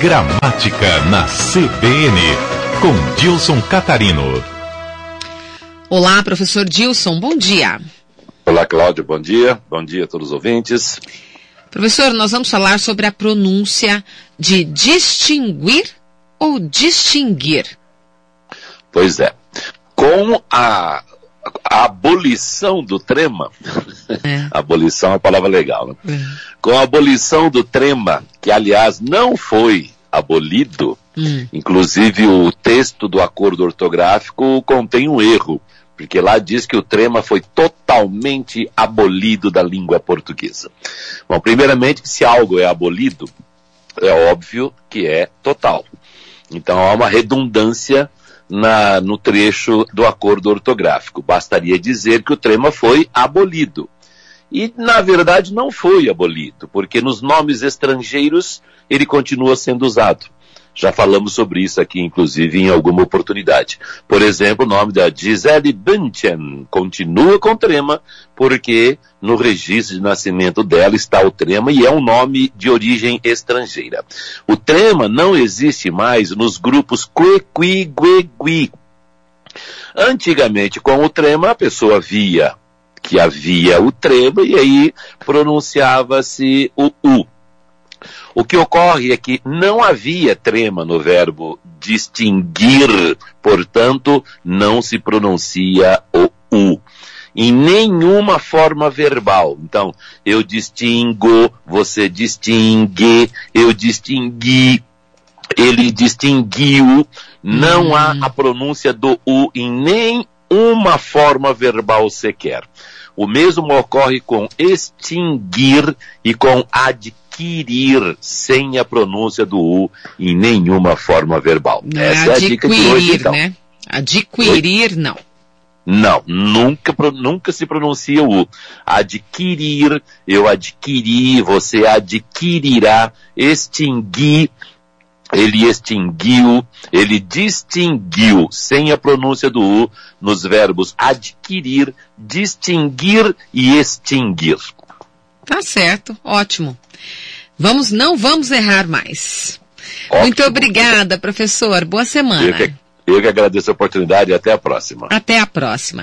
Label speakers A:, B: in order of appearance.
A: Gramática na CBN, com Dilson Catarino.
B: Olá, professor Dilson, bom dia.
C: Olá, Cláudio, bom dia. Bom dia a todos os ouvintes.
B: Professor, nós vamos falar sobre a pronúncia de distinguir ou distinguir.
C: Pois é. Com a, a abolição do trema, é. abolição é uma palavra legal, né? É. Com a abolição do trema, que aliás não foi abolido, hum. inclusive o texto do acordo ortográfico contém um erro, porque lá diz que o trema foi totalmente abolido da língua portuguesa. Bom, primeiramente, se algo é abolido, é óbvio que é total. Então há uma redundância na, no trecho do acordo ortográfico. Bastaria dizer que o trema foi abolido. E, na verdade, não foi abolido, porque nos nomes estrangeiros ele continua sendo usado. Já falamos sobre isso aqui, inclusive, em alguma oportunidade. Por exemplo, o nome da Gisele Bündchen continua com trema, porque no registro de nascimento dela está o trema e é um nome de origem estrangeira. O trema não existe mais nos grupos que, qui, gue, gui. Antigamente, com o trema, a pessoa via que havia o trema e aí pronunciava-se o u. O que ocorre é que não havia trema no verbo distinguir, portanto, não se pronuncia o U. Em nenhuma forma verbal. Então, eu distingo, você distingue, eu distingui, ele distinguiu. Não há a pronúncia do U em nenhuma forma verbal sequer. O mesmo ocorre com extinguir e com adquirir sem a pronúncia do U em nenhuma forma verbal.
B: Não é Essa é, a dica de hoje, então. Né? Adquirir, Oi? não.
C: Não, nunca, nunca se pronuncia o U. Adquirir, eu adquiri, você adquirirá, extingui, ele extinguiu, ele distinguiu, sem a pronúncia do U, nos verbos adquirir, distinguir e extinguir.
B: Tá certo, ótimo. Vamos, não vamos errar mais. Ótimo. Muito obrigada, professor. Boa semana.
C: Eu que, eu que agradeço a oportunidade e até a próxima.
B: Até a próxima.